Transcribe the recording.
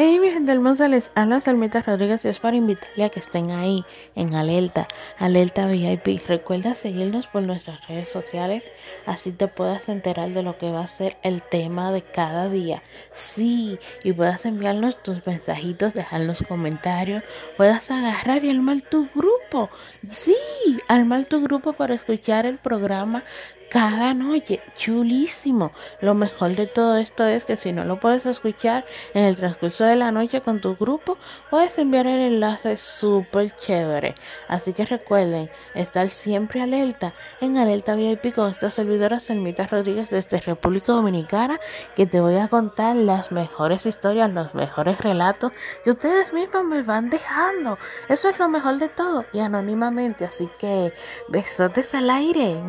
Hey, mi gente hermosa, les habla Salmita Rodríguez y es para invitarle a que estén ahí en Alerta, Alerta VIP. Recuerda seguirnos por nuestras redes sociales, así te puedas enterar de lo que va a ser el tema de cada día. Sí, y puedas enviarnos tus mensajitos, dejarnos comentarios, puedas agarrar y armar tu grupo. Sí, armar tu grupo para escuchar el programa cada noche. Chulísimo. Lo mejor de todo esto es que si no lo puedes escuchar en el transcurso de la noche con tu grupo, puedes enviar el enlace súper chévere. Así que recuerden estar siempre alerta en Alerta VIP con esta servidora Selmita Rodríguez desde República Dominicana que te voy a contar las mejores historias, los mejores relatos que ustedes mismos me van dejando. Eso es lo mejor de todo anónimamente. Así que besotes al aire.